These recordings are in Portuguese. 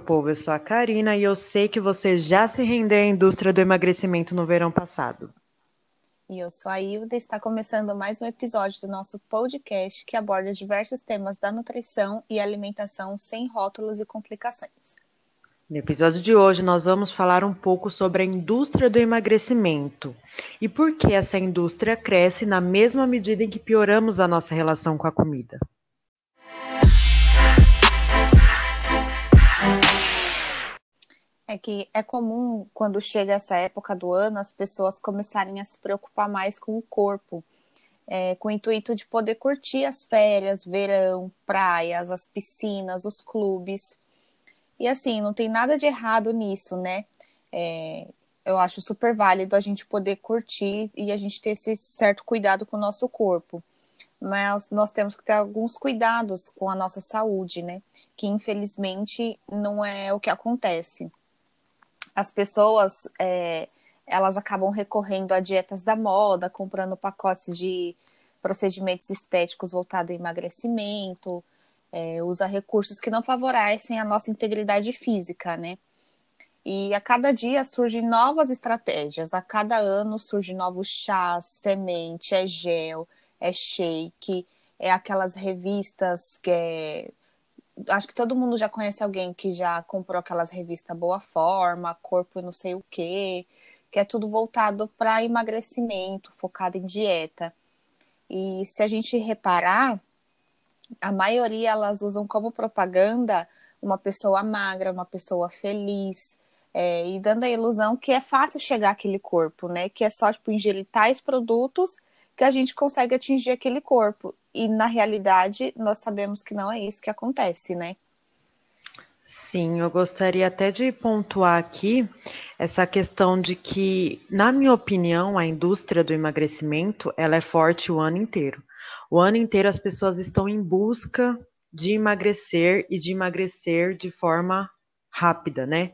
povo? Eu sou a Karina e eu sei que você já se rendeu à indústria do emagrecimento no verão passado. E eu sou a Hilda e está começando mais um episódio do nosso podcast que aborda diversos temas da nutrição e alimentação sem rótulos e complicações. No episódio de hoje, nós vamos falar um pouco sobre a indústria do emagrecimento e por que essa indústria cresce na mesma medida em que pioramos a nossa relação com a comida. É que é comum, quando chega essa época do ano, as pessoas começarem a se preocupar mais com o corpo, é, com o intuito de poder curtir as férias, verão, praias, as piscinas, os clubes. E assim, não tem nada de errado nisso, né? É, eu acho super válido a gente poder curtir e a gente ter esse certo cuidado com o nosso corpo. Mas nós temos que ter alguns cuidados com a nossa saúde, né? Que infelizmente não é o que acontece as pessoas é, elas acabam recorrendo a dietas da moda, comprando pacotes de procedimentos estéticos voltados ao emagrecimento, é, usa recursos que não favorecem a nossa integridade física, né? E a cada dia surgem novas estratégias, a cada ano surgem novos chás, semente, é gel, é shake, é aquelas revistas que é acho que todo mundo já conhece alguém que já comprou aquelas revistas Boa Forma, Corpo não sei o quê, que é tudo voltado para emagrecimento, focado em dieta. E se a gente reparar, a maioria elas usam como propaganda uma pessoa magra, uma pessoa feliz, é, e dando a ilusão que é fácil chegar àquele corpo, né? Que é só tipo ingerir tais produtos que a gente consegue atingir aquele corpo. E na realidade, nós sabemos que não é isso que acontece, né? Sim, eu gostaria até de pontuar aqui essa questão de que, na minha opinião, a indústria do emagrecimento ela é forte o ano inteiro. O ano inteiro as pessoas estão em busca de emagrecer e de emagrecer de forma rápida, né?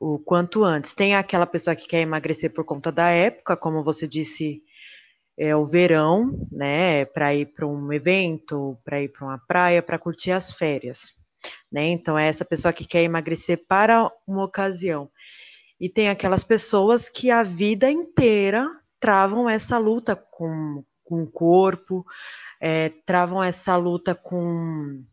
O quanto antes. Tem aquela pessoa que quer emagrecer por conta da época, como você disse é, o verão, né, para ir para um evento, para ir para uma praia, para curtir as férias, né? Então é essa pessoa que quer emagrecer para uma ocasião. E tem aquelas pessoas que a vida inteira travam essa luta com, com o corpo, é, travam essa luta com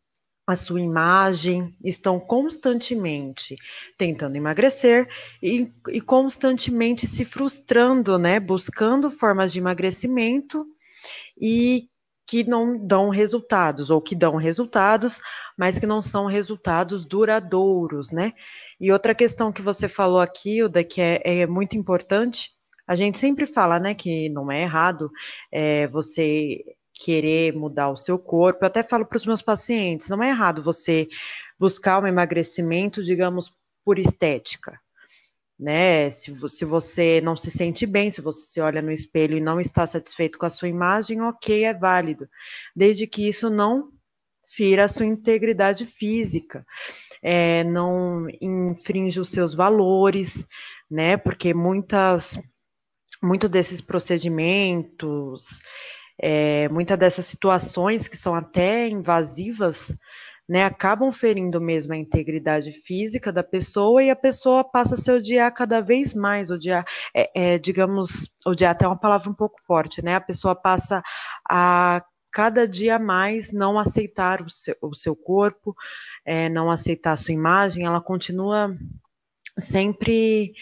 a sua imagem, estão constantemente tentando emagrecer e, e, constantemente se frustrando, né? Buscando formas de emagrecimento e que não dão resultados, ou que dão resultados, mas que não são resultados duradouros, né? E outra questão que você falou aqui, Uda, que é, é muito importante, a gente sempre fala, né, que não é errado é, você querer mudar o seu corpo. Eu até falo para os meus pacientes, não é errado você buscar um emagrecimento, digamos, por estética. Né? Se, se você não se sente bem, se você se olha no espelho e não está satisfeito com a sua imagem, ok, é válido, desde que isso não fira a sua integridade física, é, não infringe os seus valores, né? Porque muitas, muito desses procedimentos, é, muitas dessas situações que são até invasivas, né, acabam ferindo mesmo a integridade física da pessoa e a pessoa passa a se odiar cada vez mais, odiar, é, é, digamos, odiar até uma palavra um pouco forte, né, a pessoa passa a cada dia mais não aceitar o seu, o seu corpo, é, não aceitar a sua imagem, ela continua sempre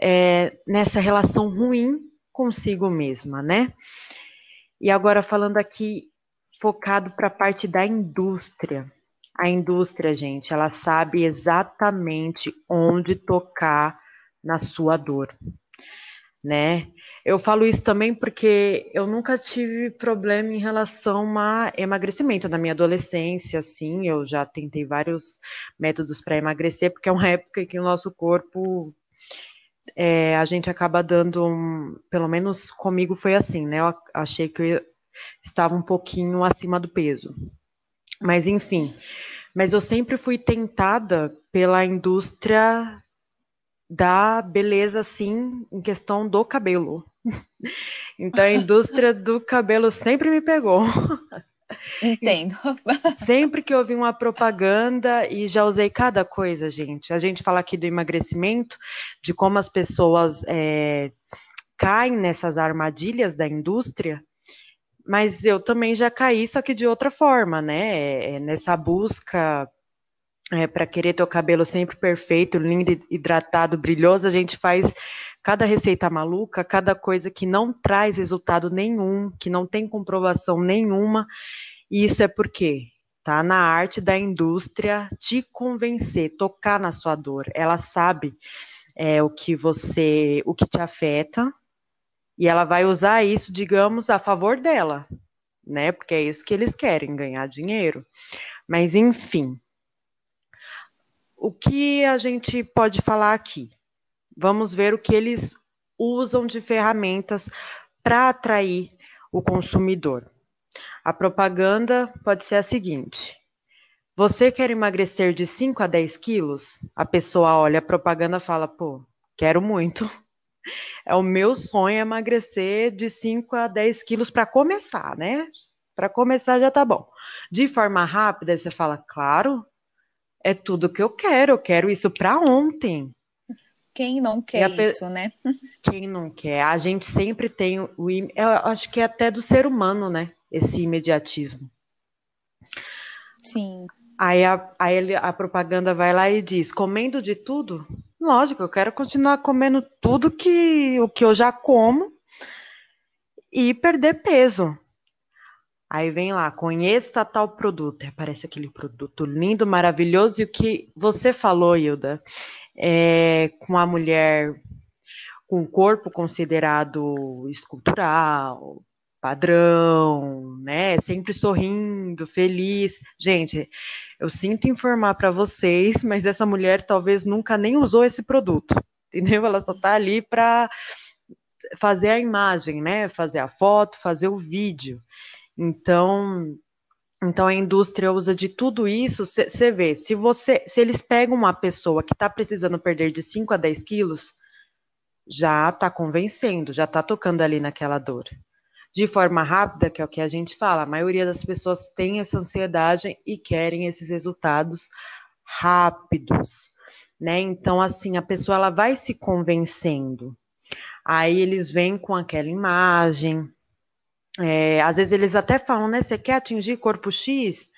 é, nessa relação ruim consigo mesma, né? E agora falando aqui focado para a parte da indústria. A indústria, gente, ela sabe exatamente onde tocar na sua dor, né? Eu falo isso também porque eu nunca tive problema em relação a emagrecimento na minha adolescência, assim, eu já tentei vários métodos para emagrecer, porque é uma época em que o nosso corpo é, a gente acaba dando, um, pelo menos comigo foi assim, né? Eu achei que eu estava um pouquinho acima do peso. Mas enfim, mas eu sempre fui tentada pela indústria da beleza, assim, em questão do cabelo. Então a indústria do cabelo sempre me pegou. Entendo. Sempre que eu vi uma propaganda e já usei cada coisa, gente. A gente fala aqui do emagrecimento, de como as pessoas é, caem nessas armadilhas da indústria, mas eu também já caí, só que de outra forma, né? É, é nessa busca é, para querer ter o cabelo sempre perfeito, lindo, hidratado, brilhoso, a gente faz cada receita maluca, cada coisa que não traz resultado nenhum, que não tem comprovação nenhuma. E isso é porque tá na arte da indústria te convencer, tocar na sua dor. Ela sabe é, o que você, o que te afeta, e ela vai usar isso, digamos, a favor dela, né? Porque é isso que eles querem, ganhar dinheiro. Mas enfim, o que a gente pode falar aqui? Vamos ver o que eles usam de ferramentas para atrair o consumidor. A propaganda pode ser a seguinte: você quer emagrecer de 5 a 10 quilos? A pessoa olha a propaganda e fala, pô, quero muito. É o meu sonho emagrecer de 5 a 10 quilos para começar, né? Para começar já tá bom. De forma rápida, você fala, claro, é tudo que eu quero, eu quero isso para ontem. Quem não quer pe... isso, né? Quem não quer? A gente sempre tem o. Eu acho que é até do ser humano, né? Esse imediatismo. Sim. Aí a, aí a propaganda vai lá e diz: comendo de tudo? Lógico, eu quero continuar comendo tudo que o que eu já como e perder peso. Aí vem lá, conheça tal produto. Aí aparece aquele produto lindo, maravilhoso. E o que você falou, Hilda, é, com a mulher com o corpo considerado escultural, padrão, né? Sempre sorrindo, feliz. Gente, eu sinto informar para vocês, mas essa mulher talvez nunca nem usou esse produto, entendeu? Ela só está ali para fazer a imagem, né? Fazer a foto, fazer o vídeo. Então, então a indústria usa de tudo isso. Você vê, se você, se eles pegam uma pessoa que está precisando perder de 5 a 10 quilos, já está convencendo, já está tocando ali naquela dor. De forma rápida, que é o que a gente fala, a maioria das pessoas tem essa ansiedade e querem esses resultados rápidos, né? Então, assim, a pessoa ela vai se convencendo. Aí eles vêm com aquela imagem, é, às vezes eles até falam, né? Você quer atingir corpo X?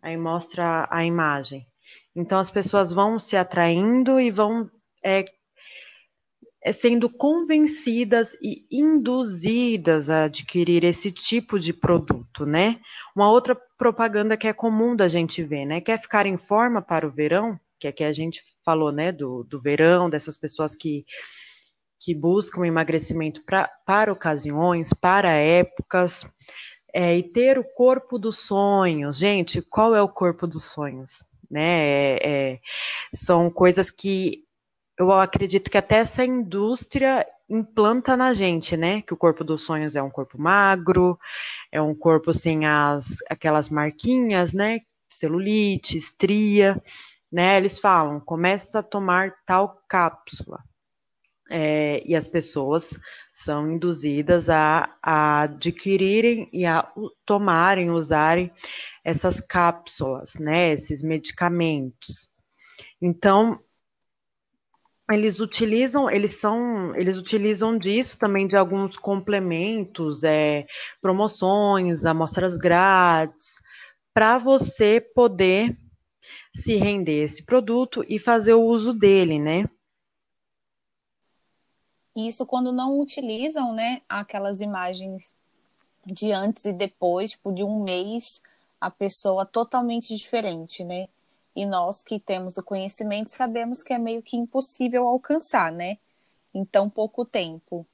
Aí mostra a imagem. Então as pessoas vão se atraindo e vão é, é sendo convencidas e induzidas a adquirir esse tipo de produto, né? Uma outra propaganda que é comum da gente ver, né? Quer ficar em forma para o verão? Que é que a gente falou, né? Do, do verão, dessas pessoas que que buscam emagrecimento pra, para ocasiões, para épocas, é, e ter o corpo dos sonhos. Gente, qual é o corpo dos sonhos? Né? É, é, são coisas que eu acredito que até essa indústria implanta na gente, né? Que o corpo dos sonhos é um corpo magro, é um corpo sem as aquelas marquinhas, né? Celulite, estria, né? Eles falam, começa a tomar tal cápsula é, e as pessoas são induzidas a, a, adquirirem e a tomarem, usarem essas cápsulas, né, esses medicamentos. Então, eles utilizam, eles são, eles utilizam disso também de alguns complementos, é, promoções, amostras grátis, para você poder se render esse produto e fazer o uso dele, né? Isso quando não utilizam, né, aquelas imagens de antes e depois, tipo, de um mês, a pessoa totalmente diferente, né? E nós que temos o conhecimento sabemos que é meio que impossível alcançar, né? Em tão pouco tempo.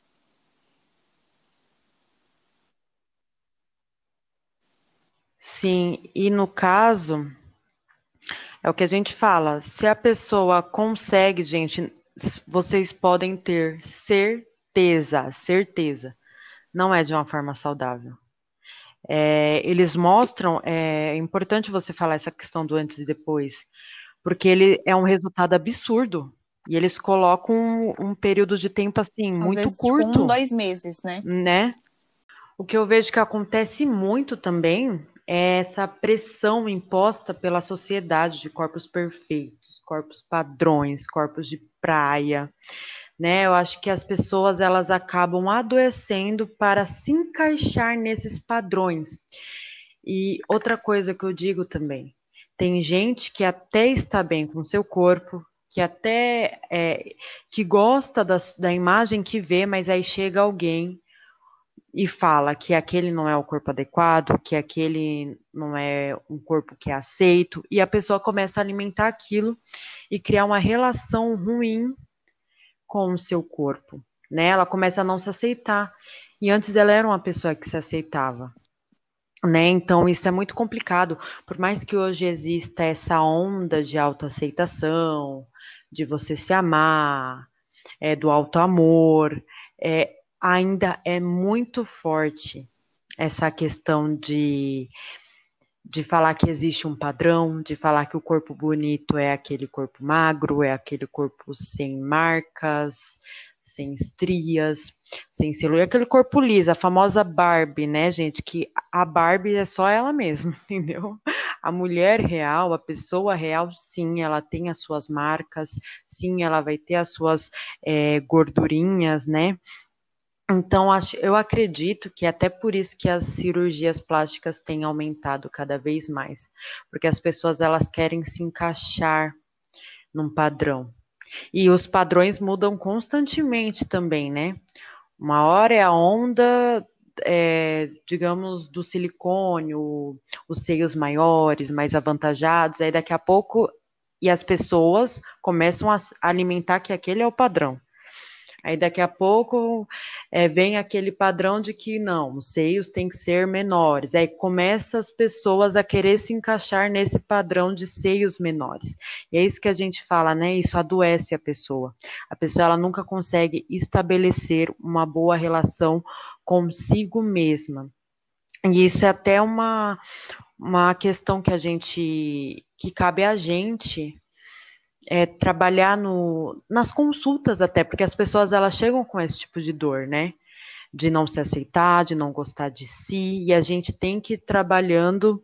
Sim, e no caso, é o que a gente fala, se a pessoa consegue, gente, vocês podem ter certeza, certeza, não é de uma forma saudável. É, eles mostram, é, é importante você falar essa questão do antes e depois, porque ele é um resultado absurdo. E eles colocam um, um período de tempo assim, Às muito vezes, curto. Tipo, um, dois meses, né? Né? O que eu vejo que acontece muito também essa pressão imposta pela sociedade de corpos perfeitos, corpos padrões, corpos de praia, né? Eu acho que as pessoas elas acabam adoecendo para se encaixar nesses padrões. E outra coisa que eu digo também, tem gente que até está bem com seu corpo, que até é, que gosta da, da imagem que vê, mas aí chega alguém e fala que aquele não é o corpo adequado, que aquele não é um corpo que é aceito, e a pessoa começa a alimentar aquilo e criar uma relação ruim com o seu corpo, né? Ela começa a não se aceitar. E antes ela era uma pessoa que se aceitava. Né? Então isso é muito complicado, por mais que hoje exista essa onda de autoaceitação, de você se amar, é, do auto amor, é, ainda é muito forte essa questão de, de falar que existe um padrão, de falar que o corpo bonito é aquele corpo magro, é aquele corpo sem marcas, sem estrias, sem celulite, aquele corpo liso, a famosa Barbie, né, gente? Que a Barbie é só ela mesma, entendeu? A mulher real, a pessoa real, sim, ela tem as suas marcas, sim, ela vai ter as suas é, gordurinhas, né? Então, eu acredito que até por isso que as cirurgias plásticas têm aumentado cada vez mais, porque as pessoas elas querem se encaixar num padrão. E os padrões mudam constantemente também, né? Uma hora é a onda, é, digamos, do silicone, os seios maiores, mais avantajados, aí daqui a pouco e as pessoas começam a alimentar que aquele é o padrão. Aí daqui a pouco é, vem aquele padrão de que não, os seios têm que ser menores. Aí começa as pessoas a querer se encaixar nesse padrão de seios menores. E é isso que a gente fala, né? Isso adoece a pessoa. A pessoa ela nunca consegue estabelecer uma boa relação consigo mesma. E isso é até uma, uma questão que a gente que cabe a gente é, trabalhar no, nas consultas até, porque as pessoas elas chegam com esse tipo de dor, né? De não se aceitar, de não gostar de si, e a gente tem que ir trabalhando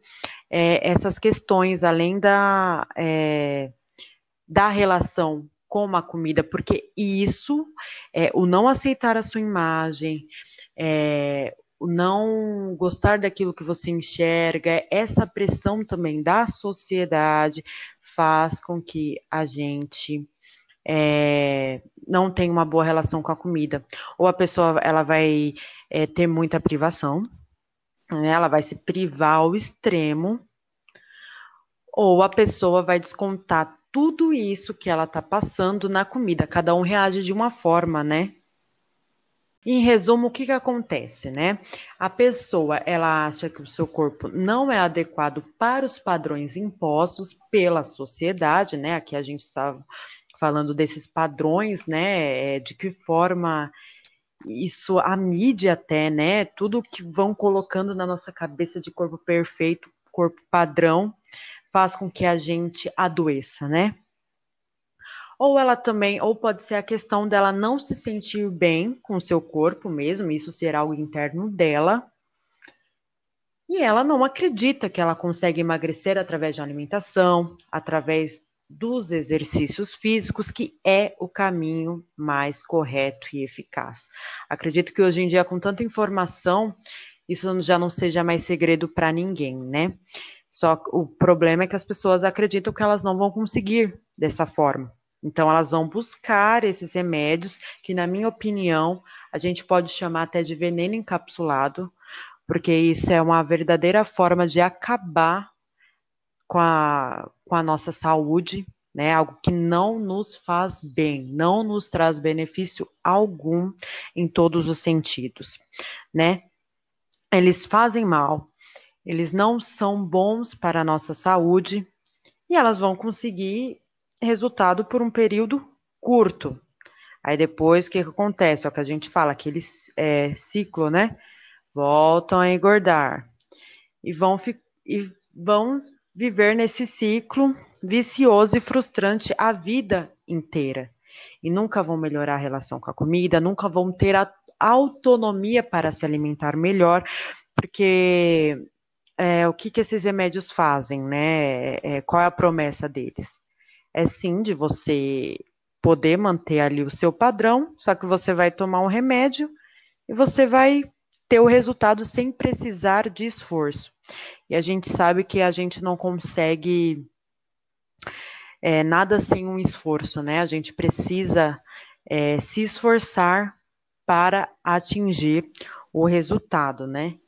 é, essas questões, além da, é, da relação com a comida, porque isso, é, o não aceitar a sua imagem, é, o não gostar daquilo que você enxerga, essa pressão também da sociedade faz com que a gente é, não tenha uma boa relação com a comida. Ou a pessoa ela vai é, ter muita privação, né? ela vai se privar ao extremo, ou a pessoa vai descontar tudo isso que ela está passando na comida. Cada um reage de uma forma, né? Em resumo, o que, que acontece, né? A pessoa ela acha que o seu corpo não é adequado para os padrões impostos pela sociedade, né? Aqui a gente está falando desses padrões, né? É, de que forma isso, a mídia até, né? Tudo que vão colocando na nossa cabeça de corpo perfeito, corpo padrão, faz com que a gente adoeça, né? Ou ela também, ou pode ser a questão dela não se sentir bem com o seu corpo mesmo, isso ser algo interno dela. E ela não acredita que ela consegue emagrecer através de alimentação, através dos exercícios físicos, que é o caminho mais correto e eficaz. Acredito que hoje em dia, com tanta informação, isso já não seja mais segredo para ninguém, né? Só o problema é que as pessoas acreditam que elas não vão conseguir dessa forma. Então, elas vão buscar esses remédios, que, na minha opinião, a gente pode chamar até de veneno encapsulado, porque isso é uma verdadeira forma de acabar com a, com a nossa saúde, né? Algo que não nos faz bem, não nos traz benefício algum em todos os sentidos, né? Eles fazem mal, eles não são bons para a nossa saúde e elas vão conseguir resultado por um período curto. Aí depois o que, que acontece? É o que a gente fala, aquele é, ciclo, né? Voltam a engordar e vão, e vão viver nesse ciclo vicioso e frustrante a vida inteira. E nunca vão melhorar a relação com a comida, nunca vão ter a autonomia para se alimentar melhor, porque é, o que, que esses remédios fazem, né? É, qual é a promessa deles? É sim de você poder manter ali o seu padrão, só que você vai tomar um remédio e você vai ter o resultado sem precisar de esforço. E a gente sabe que a gente não consegue é, nada sem um esforço, né? A gente precisa é, se esforçar para atingir o resultado, né?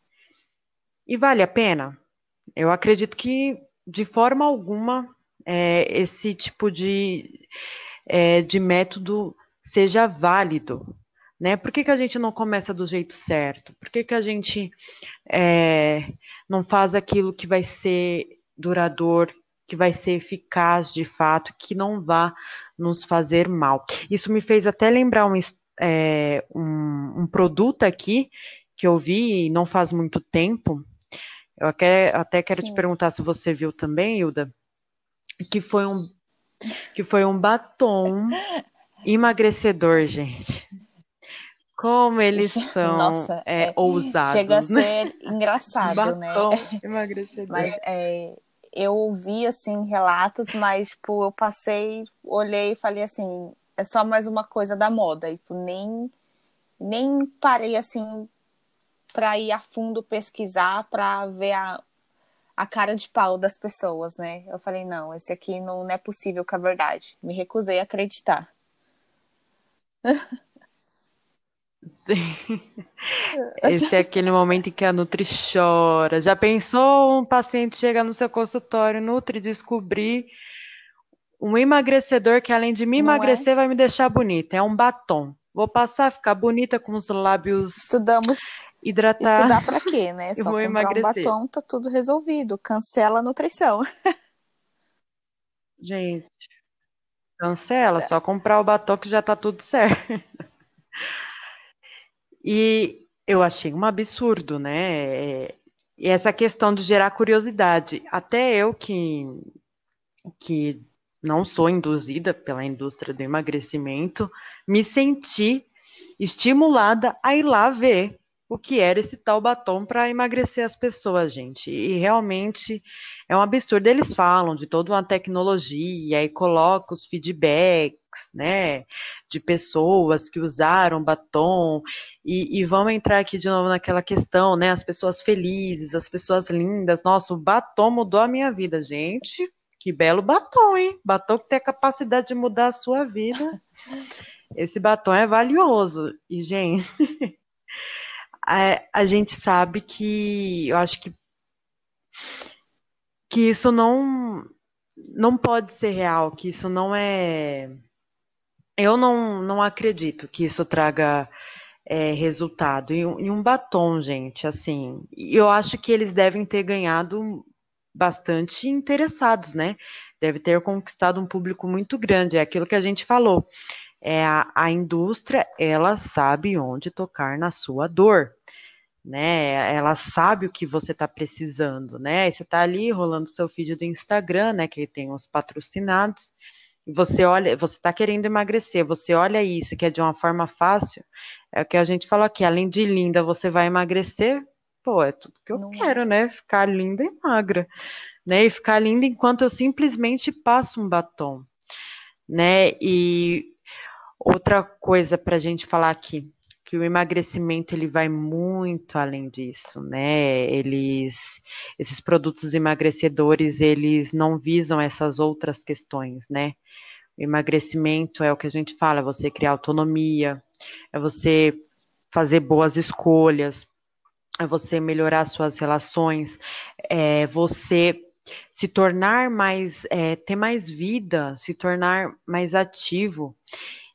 E vale a pena? Eu acredito que de forma alguma é, esse tipo de, é, de método seja válido, né? Por que, que a gente não começa do jeito certo? Por que, que a gente é, não faz aquilo que vai ser duradouro, que vai ser eficaz de fato, que não vá nos fazer mal? Isso me fez até lembrar um, é, um, um produto aqui que eu vi não faz muito tempo. Eu até, até quero Sim. te perguntar se você viu também, Hilda, que foi um que foi um batom emagrecedor, gente. Como eles são Nossa, é, é, ousados. Chega a né? ser engraçado, né? Batom emagrecedor. Mas é, eu ouvi, assim, relatos, mas, tipo, eu passei, olhei e falei assim, é só mais uma coisa da moda. E, tipo, nem, nem parei, assim, para ir a fundo pesquisar, para ver a, a cara de pau das pessoas, né? Eu falei, não, esse aqui não, não é possível que é verdade. Me recusei a acreditar. Sim. Esse é aquele momento em que a Nutri chora. Já pensou um paciente chegar no seu consultório, Nutri, descobrir um emagrecedor que além de me Não é? emagrecer é? vai me deixar bonita. É um batom. Vou passar, ficar bonita com os lábios Estudamos. Hidratar. Estudar pra quê, né? Só comprar emagrecer. um batom, tá tudo resolvido. Cancela a nutrição. Gente, cancela, só comprar o batom que já tá tudo certo. E eu achei um absurdo, né? E essa questão de gerar curiosidade. Até eu que, que não sou induzida pela indústria do emagrecimento, me senti estimulada a ir lá ver o que era esse tal batom para emagrecer as pessoas, gente. E realmente é um absurdo. Eles falam de toda uma tecnologia e colocam os feedbacks, né, de pessoas que usaram batom e, e vamos entrar aqui de novo naquela questão, né, as pessoas felizes, as pessoas lindas. Nossa, o batom mudou a minha vida, gente. Que belo batom, hein? Batom que tem a capacidade de mudar a sua vida. Esse batom é valioso. E, gente, a, gente sabe que eu acho que que isso não não pode ser real, que isso não é eu não, não acredito que isso traga é, resultado. E um, e um batom, gente, assim, eu acho que eles devem ter ganhado bastante interessados, né? Deve ter conquistado um público muito grande. É aquilo que a gente falou é a, a indústria, ela sabe onde tocar na sua dor, né? Ela sabe o que você está precisando, né? E você está ali rolando seu feed do Instagram, né? Que tem os patrocinados, e você olha, você está querendo emagrecer, você olha isso, que é de uma forma fácil, é o que a gente fala aqui, além de linda, você vai emagrecer, pô, é tudo que eu Não é. quero, é. né? Ficar linda e magra, né? E ficar linda enquanto eu simplesmente passo um batom, né? E Outra coisa para a gente falar aqui, que o emagrecimento ele vai muito além disso, né? Eles, esses produtos emagrecedores, eles não visam essas outras questões, né? O emagrecimento é o que a gente fala, é você criar autonomia, é você fazer boas escolhas, é você melhorar suas relações, é você se tornar mais, é, ter mais vida, se tornar mais ativo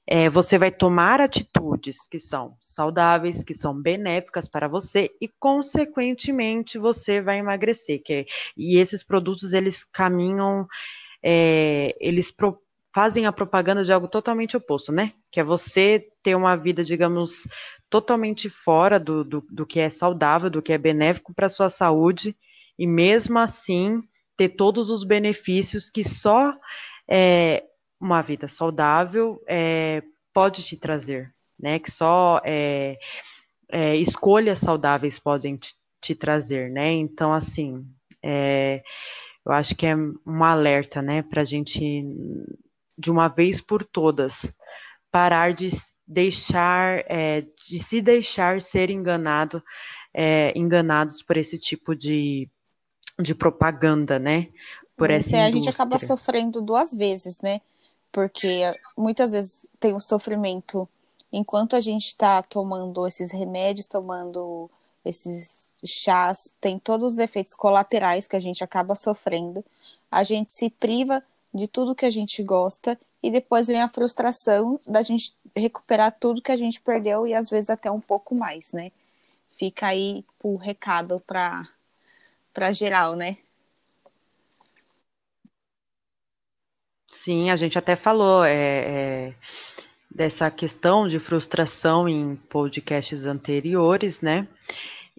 é, você vai tomar atitudes que são saudáveis, que são benéficas para você e, consequentemente, você vai emagrecer. É, e esses produtos eles caminham, é, eles pro, fazem a propaganda de algo totalmente oposto, né? Que é você ter uma vida, digamos, totalmente fora do, do, do que é saudável, do que é benéfico para a sua saúde e mesmo assim ter todos os benefícios que só é, uma vida saudável é, pode te trazer, né? Que só é, é, escolhas saudáveis podem te, te trazer, né? Então, assim, é, eu acho que é um alerta, né, para a gente, de uma vez por todas, parar de deixar, é, de se deixar ser enganado, é, enganados por esse tipo de, de propaganda, né? Por essa a gente acaba sofrendo duas vezes, né? Porque muitas vezes tem o sofrimento enquanto a gente está tomando esses remédios, tomando esses chás, tem todos os efeitos colaterais que a gente acaba sofrendo. A gente se priva de tudo que a gente gosta e depois vem a frustração da gente recuperar tudo que a gente perdeu e às vezes até um pouco mais, né? Fica aí o recado para para geral, né? Sim, a gente até falou é, é, dessa questão de frustração em podcasts anteriores, né?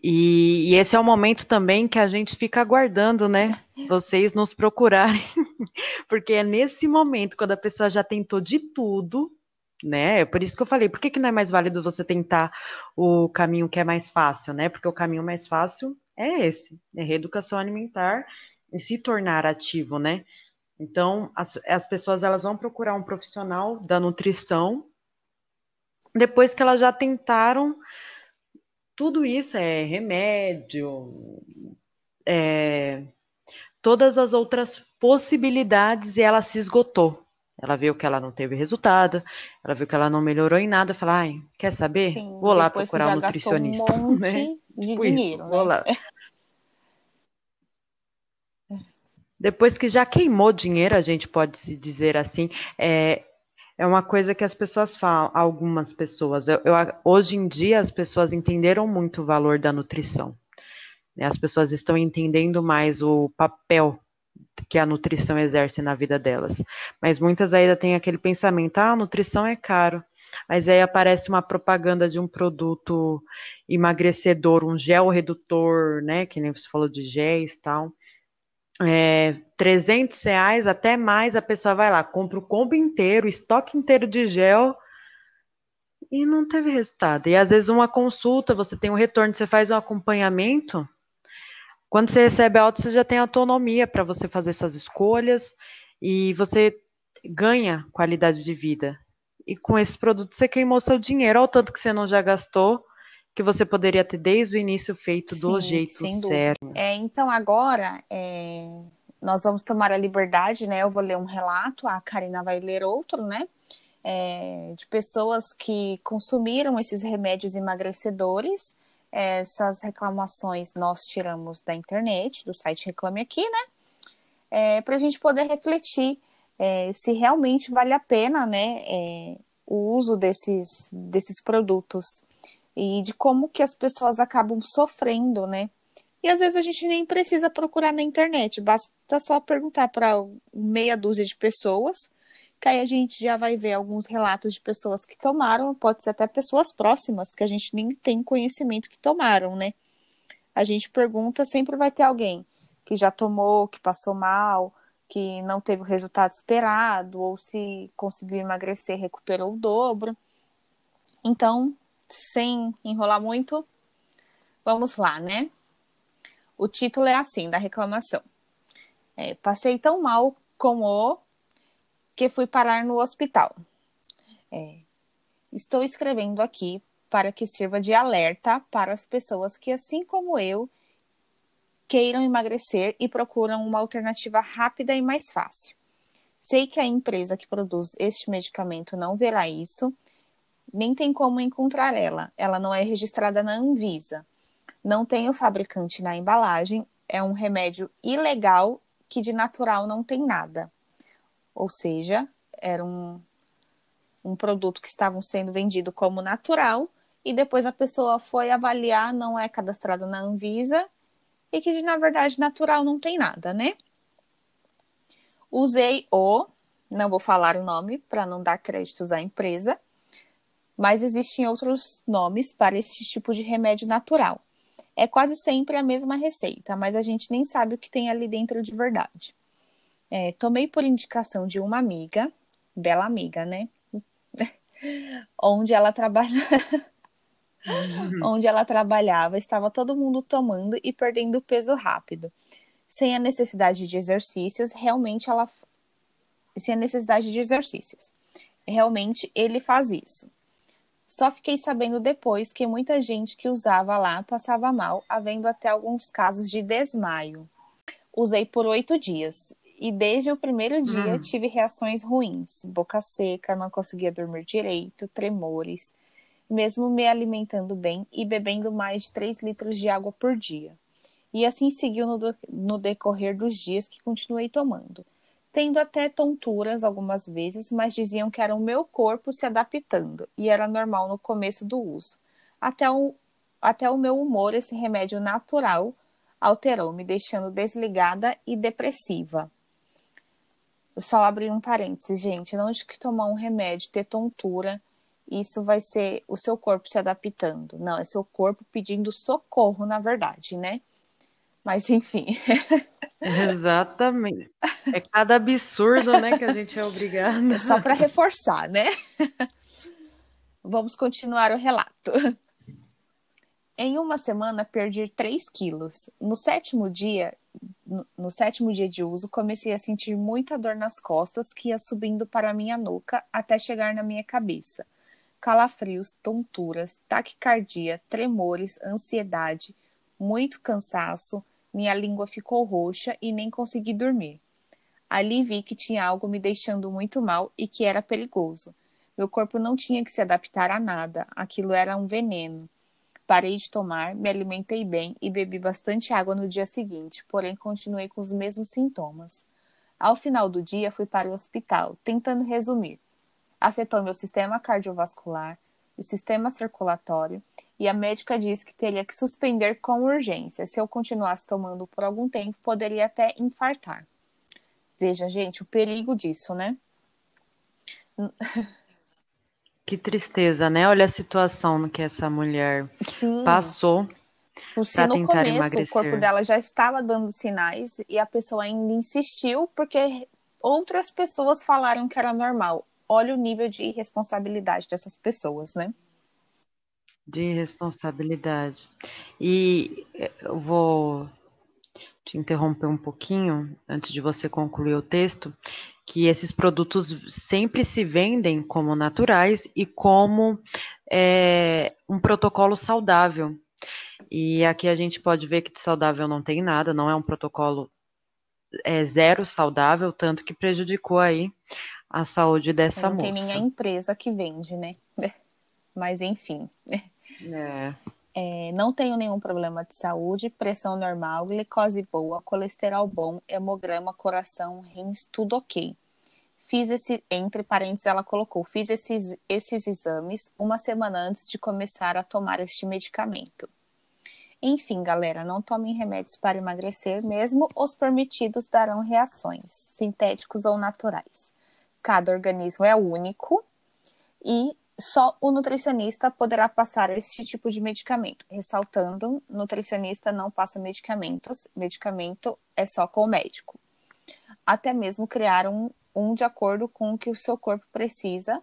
E, e, esse é o momento também que a gente fica aguardando, né? Vocês nos procurarem, porque é nesse momento, quando a pessoa já tentou de tudo, né? É por isso que eu falei, por que, que não é mais válido você tentar o caminho que é mais fácil, né? Porque o caminho mais fácil é esse, é reeducação alimentar e se tornar ativo, né? Então, as, as pessoas elas vão procurar um profissional da nutrição depois que elas já tentaram tudo isso, é remédio, é, todas as outras possibilidades e ela se esgotou. Ela viu que ela não teve resultado, ela viu que ela não melhorou em nada, falou, ai, quer saber? Sim, vou lá procurar um nutricionista. Um monte né? de tipo dinheiro, isso, né? Vou lá. Depois que já queimou dinheiro, a gente pode se dizer assim, é, é uma coisa que as pessoas falam, algumas pessoas. Eu, eu, hoje em dia, as pessoas entenderam muito o valor da nutrição. Né? As pessoas estão entendendo mais o papel que a nutrição exerce na vida delas. Mas muitas ainda têm aquele pensamento: ah, a nutrição é caro. Mas aí aparece uma propaganda de um produto emagrecedor, um gel redutor, né? Que nem você falou de géis e tal é, 300 reais, até mais, a pessoa vai lá, compra o combo inteiro, estoque inteiro de gel e não teve resultado. E às vezes uma consulta, você tem um retorno, você faz um acompanhamento. Quando você recebe alta, você já tem autonomia para você fazer suas escolhas e você ganha qualidade de vida. E com esse produto você queimou seu dinheiro, olha o tanto que você não já gastou que você poderia ter desde o início feito Sim, do jeito certo. É, então agora é, nós vamos tomar a liberdade, né? Eu vou ler um relato, a Karina vai ler outro, né? É, de pessoas que consumiram esses remédios emagrecedores. Essas reclamações nós tiramos da internet, do site Reclame Aqui, né? É, Para a gente poder refletir é, se realmente vale a pena, né? É, o uso desses, desses produtos e de como que as pessoas acabam sofrendo, né? E às vezes a gente nem precisa procurar na internet, basta só perguntar para meia dúzia de pessoas, que aí a gente já vai ver alguns relatos de pessoas que tomaram, pode ser até pessoas próximas, que a gente nem tem conhecimento que tomaram, né? A gente pergunta, sempre vai ter alguém que já tomou, que passou mal, que não teve o resultado esperado, ou se conseguiu emagrecer, recuperou o dobro. Então, sem enrolar muito, vamos lá, né? O título é assim, da reclamação. É, passei tão mal com o que fui parar no hospital. É, estou escrevendo aqui para que sirva de alerta para as pessoas que, assim como eu, queiram emagrecer e procuram uma alternativa rápida e mais fácil. Sei que a empresa que produz este medicamento não verá isso nem tem como encontrar ela. Ela não é registrada na Anvisa. Não tem o fabricante na embalagem. É um remédio ilegal que de natural não tem nada. Ou seja, era um, um produto que estavam sendo vendido como natural e depois a pessoa foi avaliar, não é cadastrado na Anvisa e que de, na verdade natural não tem nada, né? Usei o, não vou falar o nome para não dar créditos à empresa, mas existem outros nomes para esse tipo de remédio natural. É quase sempre a mesma receita, mas a gente nem sabe o que tem ali dentro de verdade. É, tomei por indicação de uma amiga, bela amiga, né? Onde ela trabalha. uhum. onde ela trabalhava, estava todo mundo tomando e perdendo peso rápido. Sem a necessidade de exercícios, realmente ela. Sem a necessidade de exercícios. Realmente ele faz isso. Só fiquei sabendo depois que muita gente que usava lá passava mal, havendo até alguns casos de desmaio. Usei por oito dias e desde o primeiro dia hum. tive reações ruins, boca seca, não conseguia dormir direito, tremores, mesmo me alimentando bem e bebendo mais de 3 litros de água por dia. E assim seguiu no, no decorrer dos dias que continuei tomando, tendo até tonturas algumas vezes, mas diziam que era o meu corpo se adaptando e era normal no começo do uso. Até o, até o meu humor, esse remédio natural, alterou, me deixando desligada e depressiva. Só abrir um parênteses, gente. Não de que tomar um remédio, ter tontura, isso vai ser o seu corpo se adaptando. Não, é seu corpo pedindo socorro, na verdade, né? Mas enfim. Exatamente. É cada absurdo, né, que a gente é obrigado. É só para reforçar, né? Vamos continuar o relato. Em uma semana, perdi 3 quilos. No sétimo dia, no, sétimo dia de uso, comecei a sentir muita dor nas costas que ia subindo para a minha nuca até chegar na minha cabeça. Calafrios, tonturas, taquicardia, tremores, ansiedade, muito cansaço, minha língua ficou roxa e nem consegui dormir. Ali vi que tinha algo me deixando muito mal e que era perigoso. Meu corpo não tinha que se adaptar a nada, aquilo era um veneno. Parei de tomar, me alimentei bem e bebi bastante água no dia seguinte, porém continuei com os mesmos sintomas. Ao final do dia, fui para o hospital, tentando resumir. Afetou meu sistema cardiovascular, o sistema circulatório, e a médica disse que teria que suspender com urgência. Se eu continuasse tomando por algum tempo, poderia até infartar. Veja, gente, o perigo disso, né? Que tristeza, né? Olha a situação que essa mulher Sim. passou para tentar começo, emagrecer. O corpo dela já estava dando sinais e a pessoa ainda insistiu porque outras pessoas falaram que era normal. Olha o nível de irresponsabilidade dessas pessoas, né? De responsabilidade. E eh, eu vou te interromper um pouquinho antes de você concluir o texto, que esses produtos sempre se vendem como naturais e como é, um protocolo saudável. E aqui a gente pode ver que de saudável não tem nada, não é um protocolo é, zero saudável, tanto que prejudicou aí a saúde dessa não moça. Não tem nem a empresa que vende, né? Mas enfim. É. É, não tenho nenhum problema de saúde, pressão normal, glicose boa, colesterol bom, hemograma, coração, rins, tudo ok. Fiz esse, entre parênteses, ela colocou, fiz esses, esses exames uma semana antes de começar a tomar este medicamento. Enfim, galera, não tomem remédios para emagrecer, mesmo os permitidos darão reações, sintéticos ou naturais. Cada organismo é único e só o nutricionista poderá passar este tipo de medicamento. Ressaltando, nutricionista não passa medicamentos, medicamento é só com o médico. Até mesmo criar um, um de acordo com o que o seu corpo precisa,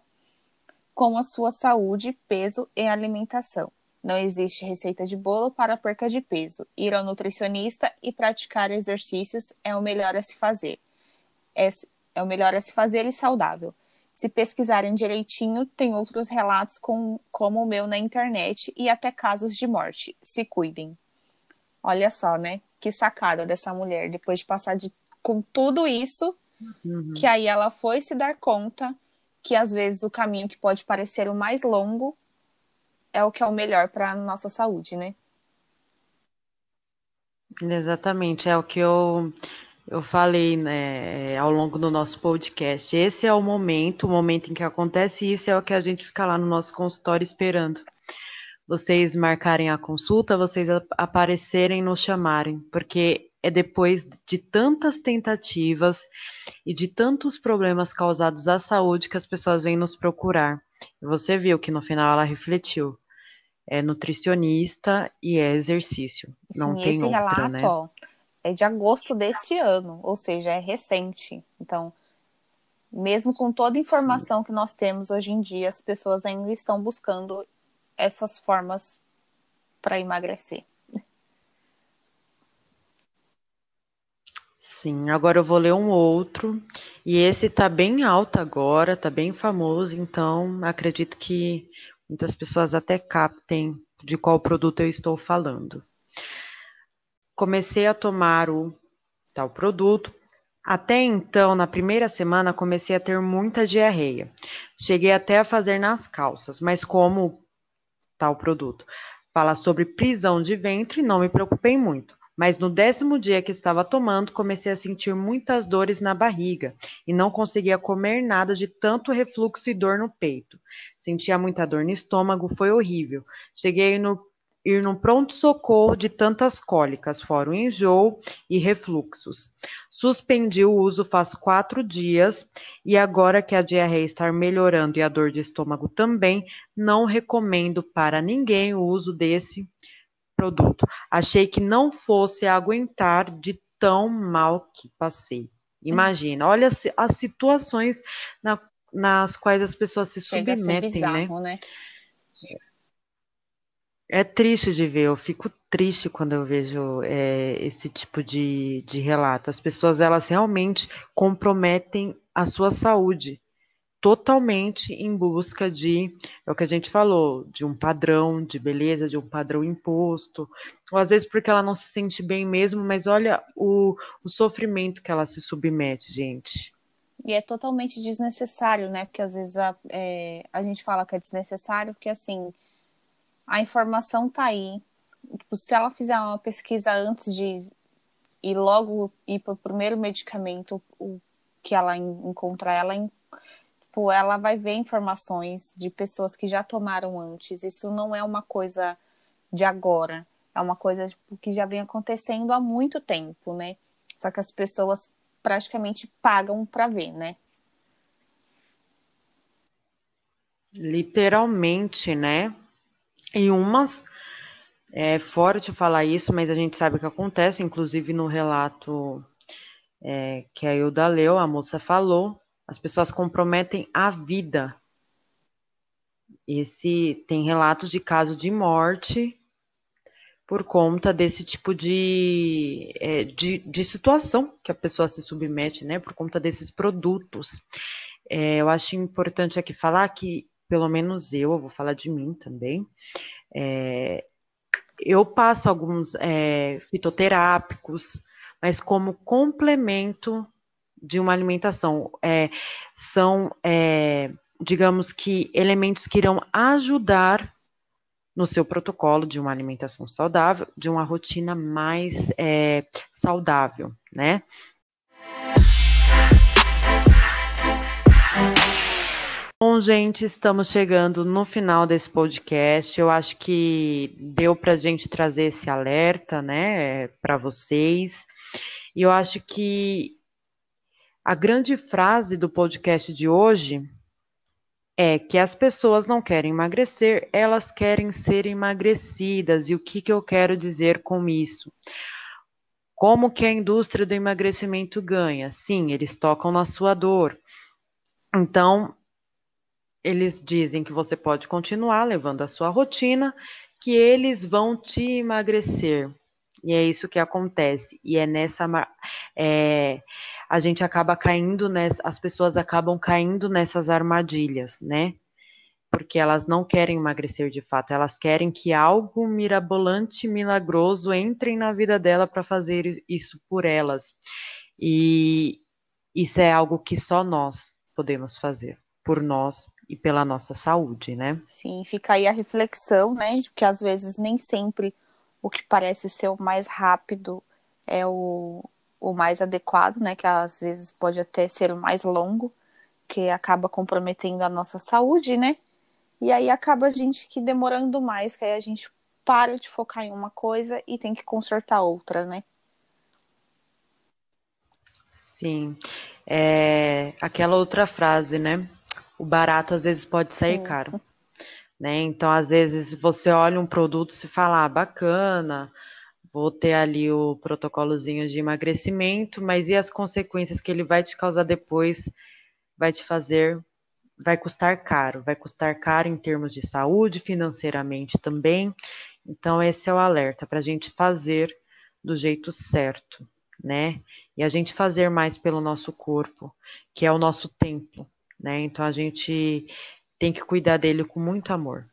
com a sua saúde, peso e alimentação. Não existe receita de bolo para perca de peso. Ir ao nutricionista e praticar exercícios é o melhor a se fazer. É, o melhor a se fazer e saudável. Se pesquisarem direitinho, tem outros relatos com, como o meu na internet e até casos de morte. Se cuidem. Olha só, né? Que sacada dessa mulher, depois de passar de, com tudo isso, uhum. que aí ela foi se dar conta que às vezes o caminho que pode parecer o mais longo é o que é o melhor para a nossa saúde, né? Exatamente, é o que eu eu falei né, ao longo do nosso podcast. Esse é o momento, o momento em que acontece isso é o que a gente fica lá no nosso consultório esperando. Vocês marcarem a consulta, vocês aparecerem, nos chamarem, porque é depois de tantas tentativas e de tantos problemas causados à saúde que as pessoas vêm nos procurar. E você viu que no final ela refletiu. É nutricionista e é exercício. Não Sim, tem esse outra, relato, né? É de agosto deste ano, ou seja, é recente. Então, mesmo com toda a informação Sim. que nós temos hoje em dia, as pessoas ainda estão buscando essas formas para emagrecer. Sim, agora eu vou ler um outro, e esse está bem alto agora, está bem famoso, então acredito que muitas pessoas até captem de qual produto eu estou falando. Comecei a tomar o tal produto. Até então, na primeira semana, comecei a ter muita diarreia. Cheguei até a fazer nas calças, mas como tal produto fala sobre prisão de ventre, não me preocupei muito. Mas no décimo dia que estava tomando, comecei a sentir muitas dores na barriga e não conseguia comer nada de tanto refluxo e dor no peito. Sentia muita dor no estômago, foi horrível. Cheguei no ir no pronto-socorro de tantas cólicas, fora o enjoo e refluxos. Suspendi o uso faz quatro dias e agora que a diarreia está melhorando e a dor de estômago também, não recomendo para ninguém o uso desse produto. Achei que não fosse aguentar de tão mal que passei. Imagina, olha as situações na, nas quais as pessoas se Chega submetem, bizarro, né? né? É triste de ver, eu fico triste quando eu vejo é, esse tipo de, de relato. As pessoas, elas realmente comprometem a sua saúde totalmente em busca de, é o que a gente falou, de um padrão de beleza, de um padrão imposto, ou às vezes porque ela não se sente bem mesmo, mas olha o, o sofrimento que ela se submete, gente. E é totalmente desnecessário, né? Porque às vezes a, é, a gente fala que é desnecessário, porque assim, a informação tá aí. Tipo, se ela fizer uma pesquisa antes de ir logo ir para o primeiro medicamento, o que ela encontrar, ela tipo, ela vai ver informações de pessoas que já tomaram antes. Isso não é uma coisa de agora, é uma coisa tipo, que já vem acontecendo há muito tempo, né? Só que as pessoas praticamente pagam para ver, né? Literalmente, né? E umas é forte falar isso, mas a gente sabe que acontece, inclusive no relato é, que a Ilda leu, a moça falou, as pessoas comprometem a vida. Esse tem relatos de caso de morte por conta desse tipo de, é, de, de, situação que a pessoa se submete, né? Por conta desses produtos. É, eu acho importante aqui falar que, pelo menos eu, eu vou falar de mim também, é, eu passo alguns é, fitoterápicos, mas como complemento de uma alimentação. É, são, é, digamos que, elementos que irão ajudar no seu protocolo de uma alimentação saudável, de uma rotina mais é, saudável, né? Bom, gente, estamos chegando no final desse podcast. Eu acho que deu para a gente trazer esse alerta, né, para vocês. E eu acho que a grande frase do podcast de hoje é que as pessoas não querem emagrecer, elas querem ser emagrecidas. E o que, que eu quero dizer com isso? Como que a indústria do emagrecimento ganha? Sim, eles tocam na sua dor. Então, eles dizem que você pode continuar levando a sua rotina, que eles vão te emagrecer. E é isso que acontece. E é nessa. É, a gente acaba caindo nessa, as pessoas acabam caindo nessas armadilhas, né? Porque elas não querem emagrecer de fato, elas querem que algo mirabolante, milagroso entre na vida dela para fazer isso por elas. E isso é algo que só nós podemos fazer, por nós e pela nossa saúde, né? Sim, fica aí a reflexão, né? Que às vezes nem sempre o que parece ser o mais rápido é o, o mais adequado, né? Que às vezes pode até ser o mais longo, que acaba comprometendo a nossa saúde, né? E aí acaba a gente que demorando mais, que aí a gente para de focar em uma coisa e tem que consertar outra, né? Sim. É aquela outra frase, né? O barato às vezes pode sair Sim. caro. Né? Então, às vezes, você olha um produto e se fala, ah, bacana, vou ter ali o protocolozinho de emagrecimento, mas e as consequências que ele vai te causar depois vai te fazer vai custar caro, vai custar caro em termos de saúde, financeiramente também. Então, esse é o alerta para a gente fazer do jeito certo, né? E a gente fazer mais pelo nosso corpo, que é o nosso templo, né? Então, a gente tem que cuidar dele com muito amor.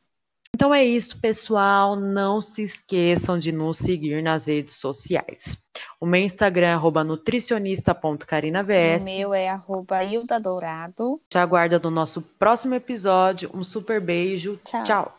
Então é isso, pessoal. Não se esqueçam de nos seguir nas redes sociais. O meu Instagram é nutricionista.carinavs. O meu é arroba Hilda Dourado. Te aguarda no nosso próximo episódio. Um super beijo. Tchau. Tchau.